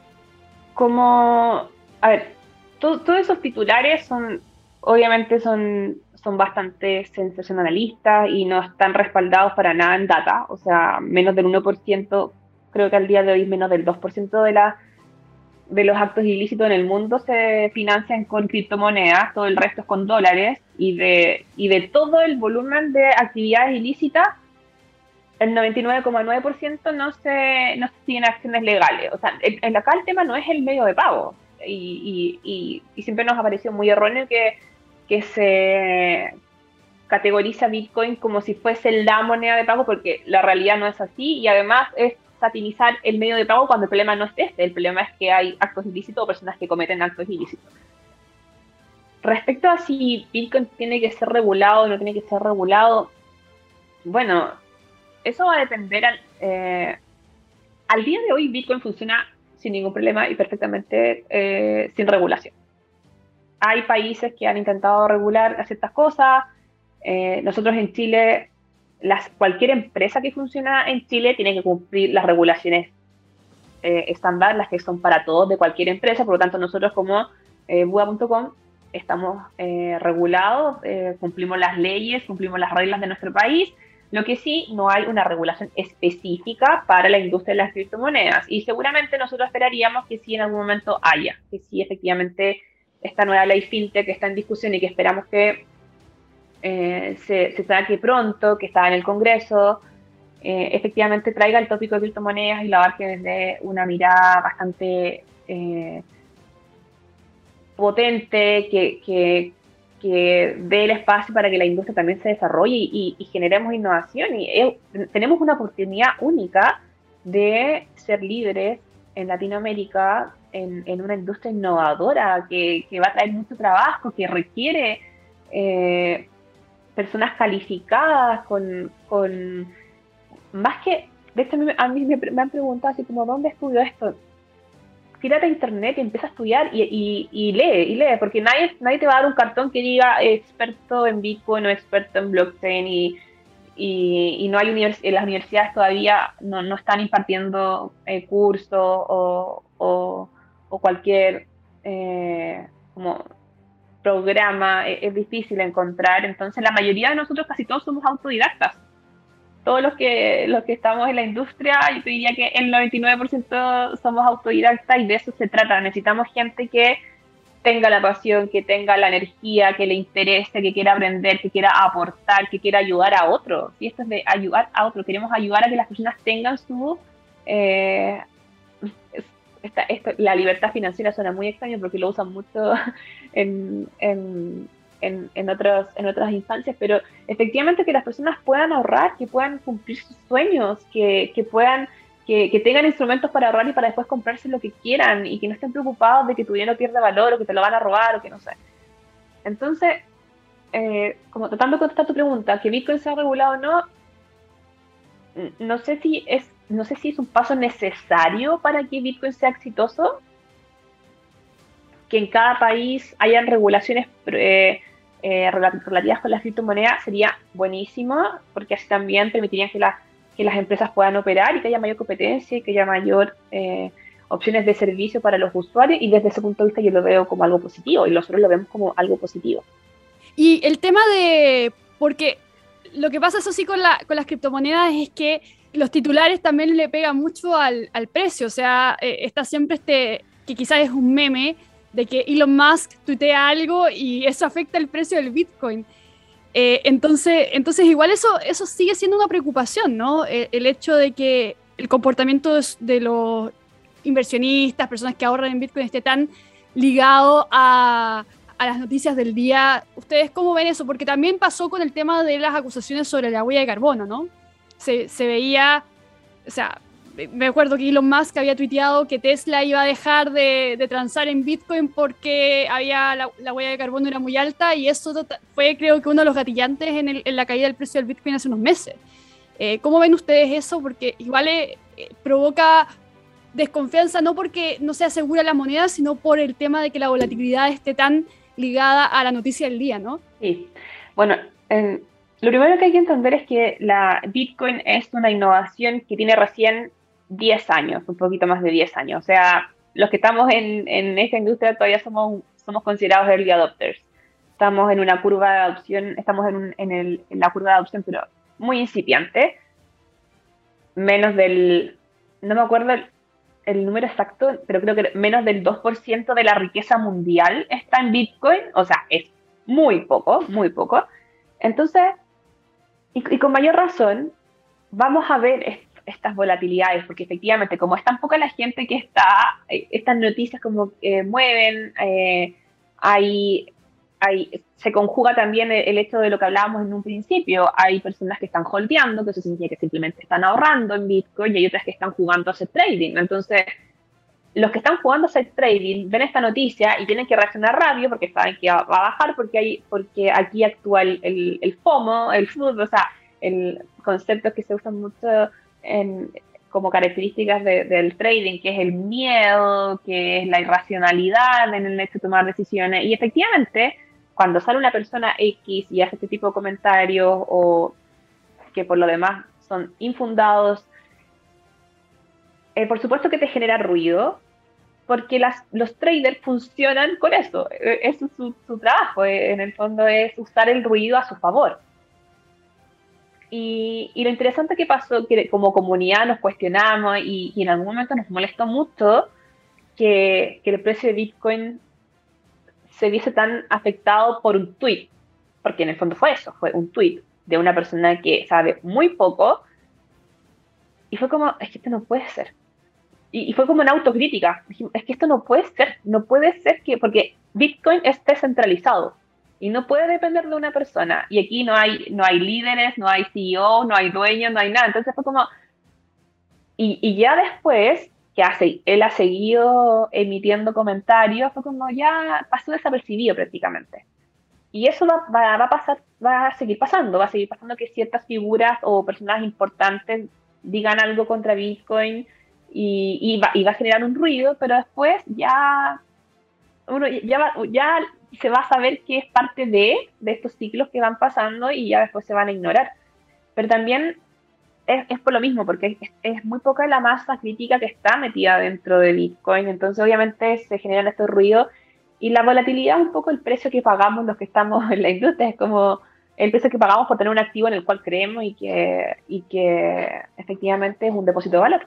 Como, a ver, todos esos titulares son, obviamente son son bastante sensacionalistas y no están respaldados para nada en data, o sea, menos del 1%, creo que al día de hoy menos del 2% de, la, de los actos ilícitos en el mundo se financian con criptomonedas, todo el resto es con dólares, y de, y de todo el volumen de actividades ilícitas, el 99,9% no se, no se tiene acciones legales. O sea, en, acá el tema no es el medio de pago. Y, y, y, siempre nos ha parecido muy erróneo que que se categoriza Bitcoin como si fuese la moneda de pago, porque la realidad no es así, y además es satinizar el medio de pago cuando el problema no es este, el problema es que hay actos ilícitos o personas que cometen actos ilícitos. Respecto a si Bitcoin tiene que ser regulado o no tiene que ser regulado, bueno, eso va a depender, eh, al día de hoy Bitcoin funciona sin ningún problema y perfectamente eh, sin regulación. Hay países que han intentado regular ciertas cosas. Eh, nosotros en Chile, las, cualquier empresa que funciona en Chile tiene que cumplir las regulaciones eh, estándar, las que son para todos de cualquier empresa. Por lo tanto, nosotros como eh, Buda.com estamos regulados, cumplimos las leyes, cumplimos las reglas de nuestro país lo que sí, no hay una regulación específica para la industria de las criptomonedas. Y seguramente nosotros esperaríamos que sí en algún momento haya, que sí efectivamente esta nueva ley FinTech que está en discusión y que esperamos que eh, se, se saque pronto, que está en el Congreso, eh, efectivamente traiga el tópico de criptomonedas y lo abarque desde una mirada bastante eh, potente, que, que, que dé el espacio para que la industria también se desarrolle y, generemos innovación. Y tenemos una oportunidad única de ser líderes en Latinoamérica en, una industria innovadora que, va a traer mucho trabajo, que requiere eh, personas calificadas con, más que, de hecho a mí, me, me, han preguntado así como, ¿dónde estudió esto? tírate a internet y empieza a estudiar y, lee, y lee, porque nadie, nadie te va a dar un cartón que diga experto en Bitcoin o experto en blockchain y, y, no hay univers las universidades todavía no, no están impartiendo eh, cursos o, cualquier eh, como programa, es, es difícil encontrar, entonces la mayoría de nosotros casi todos somos autodidactas todos los que, los que estamos en la industria, yo te diría que el 99% somos autodidactas y de eso se trata. Necesitamos gente que tenga la pasión, que tenga la energía, que le interese, que quiera aprender, que quiera aportar, que quiera ayudar a otro. Y esto es de ayudar a otro. Queremos ayudar a que las personas tengan su... Eh, la libertad financiera suena muy extraño porque lo usan mucho (laughs) en, en, en, otros, en otras instancias, pero efectivamente que las personas puedan ahorrar, que puedan cumplir sus sueños, que, que puedan, que, que, tengan instrumentos para ahorrar y para después comprarse lo que quieran y que no estén preocupados de que tu dinero pierda valor o que te lo van a robar o que no sé. Entonces, eh, como tratando de contestar tu pregunta, que Bitcoin sea regulado o no, no sé si es, no sé si es un paso necesario para que Bitcoin sea exitoso, que en cada país hayan regulaciones eh, eh, relativas con las criptomonedas sería buenísimo, porque así también permitirían que, que las empresas puedan operar y que haya mayor competencia y que haya mayor eh, opciones de servicio para los usuarios. Y desde ese punto de vista yo lo veo como algo positivo y nosotros lo vemos como algo positivo.
Y el tema de, porque lo que pasa eso sí con, la, con las criptomonedas es que los titulares también le pegan mucho al, al precio, o sea, eh, está siempre este, que quizás es un meme, de que Elon Musk tuitea algo y eso afecta el precio del Bitcoin. Eh, entonces, entonces, igual eso, eso sigue siendo una preocupación, ¿no? Eh, el, hecho de que el comportamiento de, los inversionistas, personas que ahorran en Bitcoin, esté tan ligado a, a, las noticias del día. ¿Ustedes cómo ven eso? Porque también pasó con el tema de las acusaciones sobre la huella de carbono, ¿no? Se, veía, o sea, me acuerdo que Elon Musk había tuiteado que Tesla iba a dejar de, transar en Bitcoin porque había la, huella de carbono era muy alta y eso fue creo que uno de los gatillantes en, la caída del precio del Bitcoin hace unos meses. Eh, ¿Cómo ven ustedes eso? Porque igual eh, provoca desconfianza no porque no se asegura la moneda, sino por el tema de que la volatilidad esté tan ligada a la noticia del día, ¿no?
Sí. Bueno, lo primero que hay que entender es que la Bitcoin es una innovación que tiene recién 10 años, un poquito más de 10 años. O sea, los que estamos en, en esta industria todavía somos, somos considerados early adopters. Estamos en una curva de adopción, estamos en, en, el, en la curva de adopción, pero muy incipiente. Menos del, no me acuerdo el, el número exacto, pero creo que menos del 2% de la riqueza mundial está en Bitcoin. O sea, es muy poco, muy poco. Entonces, y, y con mayor razón, vamos a ver estas volatilidades, porque efectivamente, como es tan poca la gente que está, eh, estas noticias como eh, mueven, eh, hay, hay, se conjuga también el, hecho de lo que hablábamos en un principio, hay personas que están holdeando, que eso significa que simplemente están ahorrando en Bitcoin, y hay otras que están jugando a hacer trading. Entonces, los que están jugando hacer trading ven esta noticia y tienen que reaccionar rápido porque saben que va a bajar porque, hay, porque aquí actúa el, el, FOMO, el food, o sea, el concepto que se usa mucho en, como características del trading, que es el miedo, que es la irracionalidad en el hecho de tomar decisiones. Y efectivamente, cuando sale una persona X y hace este tipo de comentarios o que por lo demás son infundados, eh, por supuesto que te genera ruido, porque los traders funcionan con eso. Eh, eso es su, trabajo, eh, en el fondo es usar el ruido a su favor. Y, lo interesante que pasó, que como comunidad nos cuestionamos y, en algún momento nos molestó mucho que, el precio de Bitcoin se viese tan afectado por un tweet, porque en el fondo fue eso, fue un tweet de una persona que sabe muy poco y fue como, es que esto no puede ser. Y, y fue como una autocrítica, es que esto no puede ser, no puede ser que, porque Bitcoin es descentralizado, y no puede depender de una persona. Y aquí no hay, no hay líderes, no hay CEO, no hay dueños, no hay nada. Entonces fue como... Y, y ya después, que hace, él ha seguido emitiendo comentarios, fue como ya pasó desapercibido prácticamente. Y eso va, va, a pasar, va a seguir pasando, va a seguir pasando que ciertas figuras o personas importantes digan algo contra Bitcoin y, y, va, a generar un ruido, pero después ya uno ya, ya se va a saber que es parte de, de estos ciclos que van pasando y ya después se van a ignorar. Pero también es, es por lo mismo, porque es, es, muy poca la masa crítica que está metida dentro de Bitcoin, entonces obviamente se generan estos ruidos y la volatilidad es un poco el precio que pagamos los que estamos en la industria, es como el precio que pagamos por tener un activo en el cual creemos y que, y que efectivamente es un depósito de valor.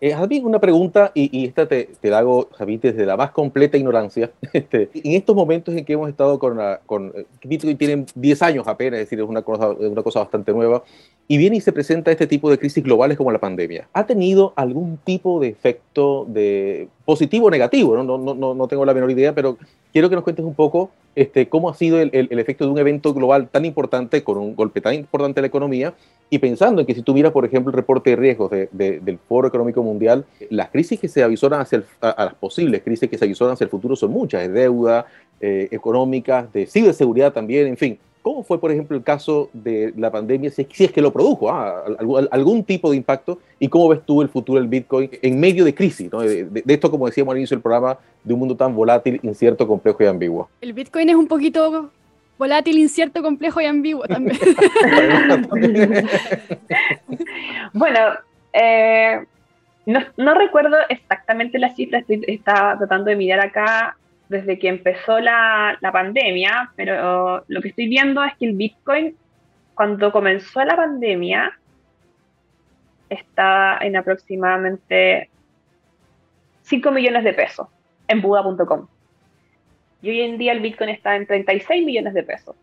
Eh, una pregunta, y, esta te, te la hago, Javier, desde la más completa ignorancia. (laughs) Este, en estos momentos en que hemos estado con, la, con eh, Bitcoin tienen 10 años apenas, es decir, es una cosa, una cosa bastante nueva, y viene y se presenta este tipo de crisis globales como la pandemia. ¿Ha tenido algún tipo de efecto de positivo o negativo? No, no, no, no tengo la menor idea, pero quiero que nos cuentes un poco este, cómo ha sido el, el, efecto de un evento global tan importante, con un golpe tan importante a la economía, y pensando en que si tuviera, por ejemplo, el reporte de riesgos de, del Foro Económico Mundial, las crisis que se avisoran hacia el, a, las posibles crisis que se avisoran hacia el futuro son muchas, de deuda, eh, económicas, de ciberseguridad también, en fin. ¿Cómo fue, por ejemplo, el caso de la pandemia, si, es que lo produjo, ah, algún, tipo de impacto? ¿Y cómo ves tú el futuro del Bitcoin en medio de crisis? De, de, esto, como decíamos al inicio del programa, de un mundo tan volátil, incierto, complejo y ambiguo.
El Bitcoin es un poquito volátil, incierto, complejo y ambiguo también. (laughs) (laughs)
bueno, eh, no, recuerdo exactamente la cifra, estoy, estaba tratando de mirar acá desde que empezó la, la, pandemia, pero lo que estoy viendo es que el Bitcoin, cuando comenzó la pandemia, está en aproximadamente 5 millones de pesos en Buda.com. Y hoy en día el Bitcoin está en 36 millones de pesos.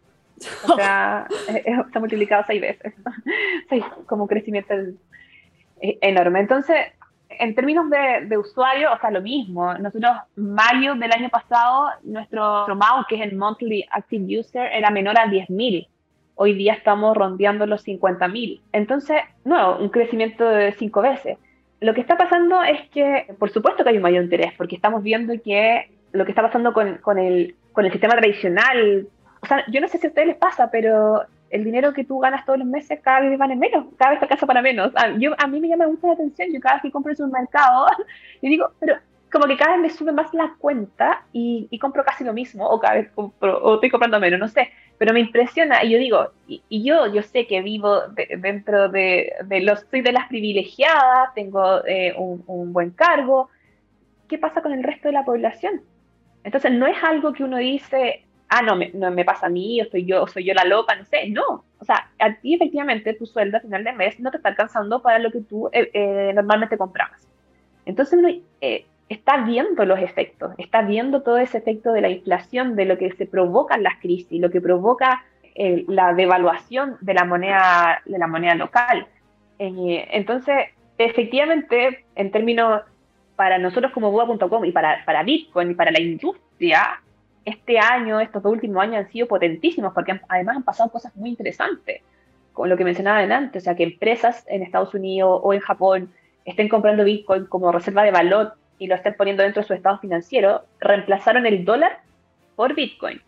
O sea, (laughs) se ha multiplicado seis veces. (laughs) como un crecimiento enorme. Entonces, en términos de, de, usuario, o sea, lo mismo. Nosotros, mayo del año pasado, nuestro, nuestro que es el Monthly Active User, era menor a 10.000. Hoy día estamos rondeando los 50.000. Entonces, no, un crecimiento de cinco veces. Lo que está pasando es que, por supuesto que hay un mayor interés, porque estamos viendo que lo que está pasando con, con, el, con el sistema tradicional. O sea, yo no sé si a ustedes les pasa, pero el dinero que tú ganas todos los meses cada vez van en menos, cada vez te alcanza para menos. A, yo, a mí me llama mucho la atención, yo cada vez que compro en un mercado, (laughs) yo digo, pero como que cada vez me sube más la cuenta y, compro casi lo mismo, o cada vez compro, o estoy comprando menos, no sé, pero me impresiona y yo digo, y, y yo, yo sé que vivo dentro de, los, soy de las privilegiadas, tengo eh, un buen cargo, ¿qué pasa con el resto de la población? Entonces no es algo que uno dice, ah, no me, no me pasa a mí, o soy yo, soy yo la loca, no sé, no. O sea, a ti efectivamente tu sueldo a final de mes no te está alcanzando para lo que tú eh, eh, normalmente comprabas. Entonces eh, está viendo los efectos, está viendo todo ese efecto de la inflación, de lo que se provoca en las crisis, lo que provoca la devaluación de la moneda, de la moneda local. entonces, efectivamente, en términos para nosotros como Buda.com y para, para Bitcoin y para la industria, este año, estos dos últimos años han sido potentísimos porque además han pasado cosas muy interesantes, como lo que mencionaba antes, o sea, que empresas en Estados Unidos o en Japón estén comprando Bitcoin como reserva de valor y lo estén poniendo dentro de su estado financiero, reemplazaron el dólar por Bitcoin.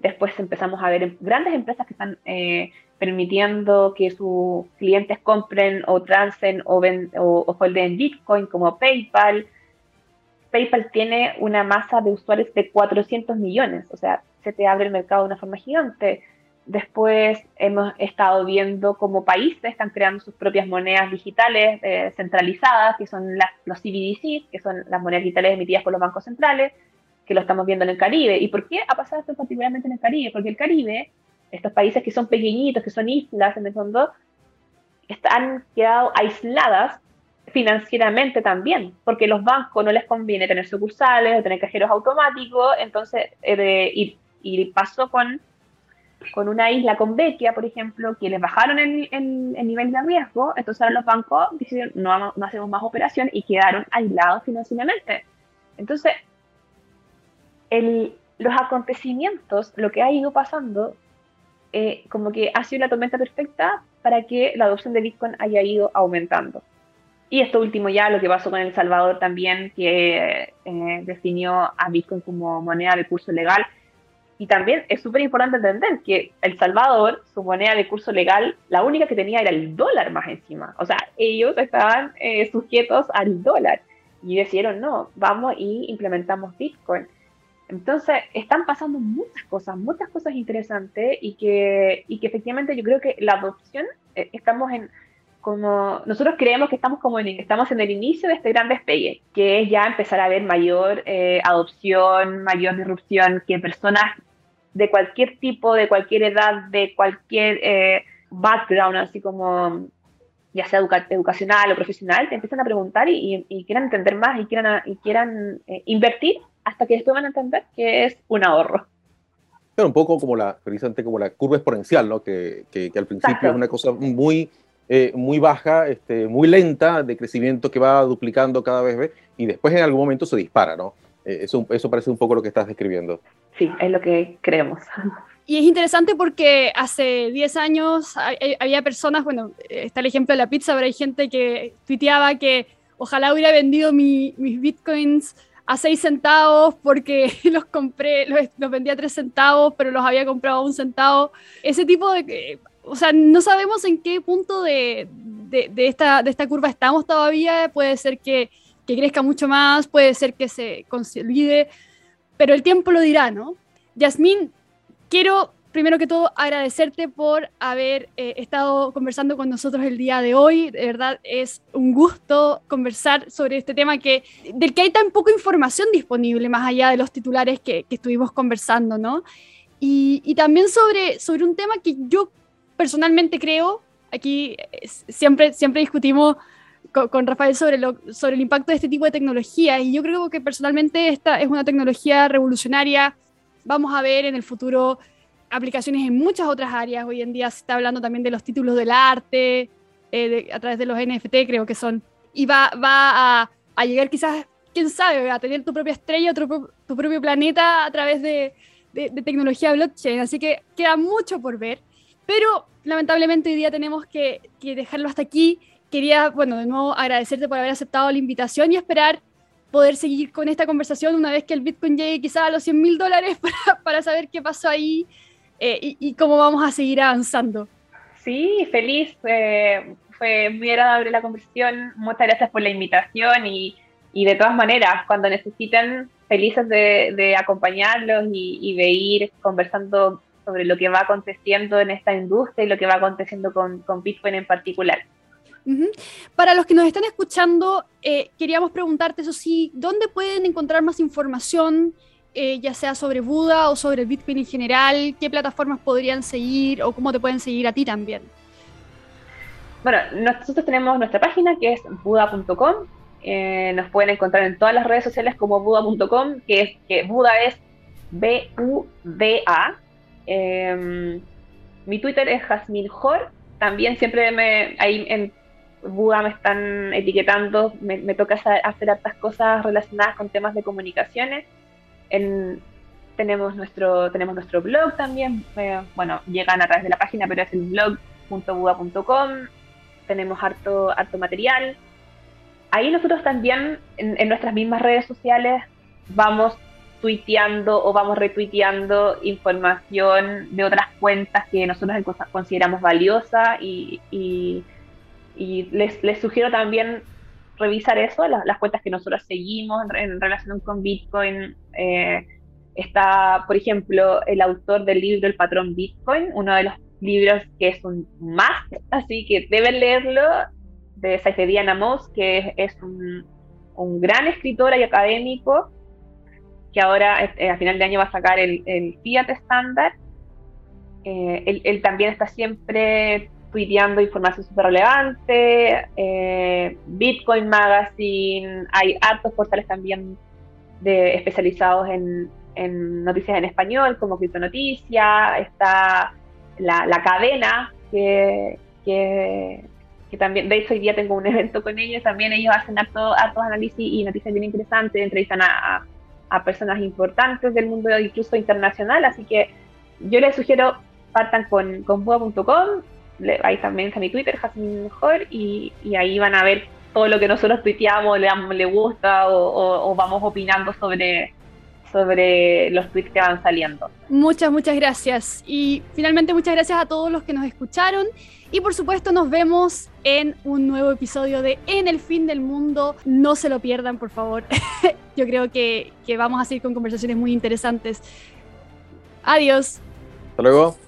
Después empezamos a ver grandes empresas que están eh, permitiendo que sus clientes compren o transen o, ven, o, o holden Bitcoin como PayPal. PayPal tiene una masa de usuarios de 400 millones, o sea, se te abre el mercado de una forma gigante. Después hemos estado viendo cómo países están creando sus propias monedas digitales eh, centralizadas, que son las, los CBDCs, que son las monedas digitales emitidas por los bancos centrales, que lo estamos viendo en el Caribe. ¿Y por qué ha pasado esto particularmente en el Caribe? Porque el Caribe, estos países que son pequeñitos, que son islas en el fondo, están quedado aisladas financieramente también, porque los bancos no les conviene tener sucursales o tener cajeros automáticos, entonces, eh, y, pasó con con una isla con Bequia, por ejemplo, que les bajaron el, nivel de riesgo, entonces ahora los bancos decidieron no, no hacemos más operación y quedaron aislados financieramente. Entonces, los acontecimientos, lo que ha ido pasando, eh, como que ha sido la tormenta perfecta para que la adopción de Bitcoin haya ido aumentando. Y esto último ya, lo que pasó con El Salvador también, que eh, definió a Bitcoin como moneda de curso legal, y también es súper importante entender que El Salvador, su moneda de curso legal, la única que tenía era el dólar más encima. O sea, ellos estaban eh, sujetos al dólar y decidieron, no, vamos y implementamos Bitcoin. Entonces, están pasando muchas cosas, muchas cosas interesantes y que, y que efectivamente yo creo que la adopción, eh, estamos en, como, nosotros creemos que estamos como en, estamos en el inicio de este gran despegue, que es ya empezar a ver mayor eh, adopción, mayor disrupción, que personas de cualquier tipo, de cualquier edad, de cualquier eh, background, así como ya sea educacional o profesional, te empiezan a preguntar y, quieran entender más y quieran, y quieran eh, invertir hasta que después van a entender que es un ahorro.
Pero un poco como la, precisamente como la curva exponencial, ¿no? que, que, al principio es una cosa muy, eh, muy baja, este, muy lenta de crecimiento que va duplicando cada vez y después en algún momento se dispara, ¿no? eso, eso parece un poco lo que estás describiendo
sí, es lo que creemos. (laughs)
Y es interesante porque hace 10 años había personas, bueno, está el ejemplo de la pizza, pero hay gente que tuiteaba que ojalá hubiera vendido mis bitcoins a 6 centavos porque (laughs) los compré, los, vendía a 3 centavos, pero los había comprado a un centavo. Ese tipo de... O sea, no sabemos en qué punto de, de, esta, de esta curva estamos todavía. Puede ser que, que crezca mucho más, puede ser que se consolide, pero el tiempo lo dirá, ¿no? Yasmín, quiero primero que todo agradecerte por haber eh, estado conversando con nosotros el día de hoy. De verdad es un gusto conversar sobre este tema que, del que hay tan poca información disponible, más allá de los titulares que, estuvimos conversando, ¿no? Y, también sobre, sobre un tema que yo personalmente creo, aquí eh, siempre, siempre discutimos con, Rafael sobre, sobre el impacto de este tipo de tecnología. Y yo creo que personalmente esta es una tecnología revolucionaria. Vamos a ver en el futuro aplicaciones en muchas otras áreas. Hoy en día se está hablando también de los títulos del arte, eh, a través de los NFT creo que son. Y va, va a, llegar quizás, quién sabe, a tener tu propia estrella, tu, tu propio planeta a través de, de, de tecnología blockchain. Así que queda mucho por ver. Pero lamentablemente hoy día tenemos que, que dejarlo hasta aquí quería, bueno, de nuevo agradecerte por haber aceptado la invitación y esperar poder seguir con esta conversación una vez que el Bitcoin llegue quizá a los 100 mil dólares (laughs) para, para, saber qué pasó ahí eh, y, cómo vamos a seguir avanzando.
Sí, feliz. Eh, fue muy agradable la conversación. Muchas gracias por la invitación y, y de todas maneras, cuando necesiten, felices de, de acompañarlos y, y, de ir conversando sobre lo que va aconteciendo en esta industria y lo que va aconteciendo con, con Bitcoin en particular.
Para los que nos están escuchando, eh, queríamos preguntarte, eso sí, ¿dónde pueden encontrar más información, eh, ya sea sobre Buda o sobre el Bitcoin en general? ¿Qué plataformas podrían seguir o cómo te pueden seguir a ti también?
Bueno, nosotros tenemos nuestra página que es buda.com. Eh, nos pueden encontrar en todas las redes sociales como buda.com, que es que Buda es B-U-D-A. Em, mi Twitter es Jasmine Jor. También siempre me, ahí en Buda me están etiquetando, me, toca hacer, hartas cosas relacionadas con temas de comunicaciones. tenemos, nuestro, tenemos nuestro blog también, eh, bueno, llegan a través de la página, pero es el blog.buda.com. Tenemos harto, harto material. Ahí nosotros también, en, nuestras mismas redes sociales, vamos tuiteando o vamos retuiteando información de otras cuentas que nosotros consideramos valiosa y, les, sugiero también revisar eso, las, cuentas que nosotros seguimos en, relación con Bitcoin. Eh, está, por ejemplo, el autor del libro El patrón Bitcoin, uno de los libros que es un más, así que deben leerlo, de Saifediana Moss, que es, un, un, gran escritor y académico, que ahora eh, a final de año va a sacar el, Fiat Standard. Eh, él, también está siempre tuiteando información súper relevante, eh, Bitcoin Magazine, hay hartos portales también de, especializados en, noticias en español, como Cripto Noticia, está la, cadena, que, que, también, de hecho hoy día tengo un evento con ellos, también ellos hacen hartos, análisis y noticias bien interesantes, entrevistan a, a, personas importantes del mundo incluso internacional, así que yo les sugiero partan con, con Bua.com, ahí también está mi Twitter, Jasmine Mejor, y, ahí van a ver todo lo que nosotros tuiteamos, le, le gusta o, vamos opinando sobre, sobre los tweets que van saliendo.
Muchas, muchas gracias. Y finalmente muchas gracias a todos los que nos escucharon. Y por supuesto nos vemos en un nuevo episodio de En el fin del mundo. No se lo pierdan, por favor. (laughs) Yo creo que, que vamos a seguir con conversaciones muy interesantes. Adiós.
Hasta luego.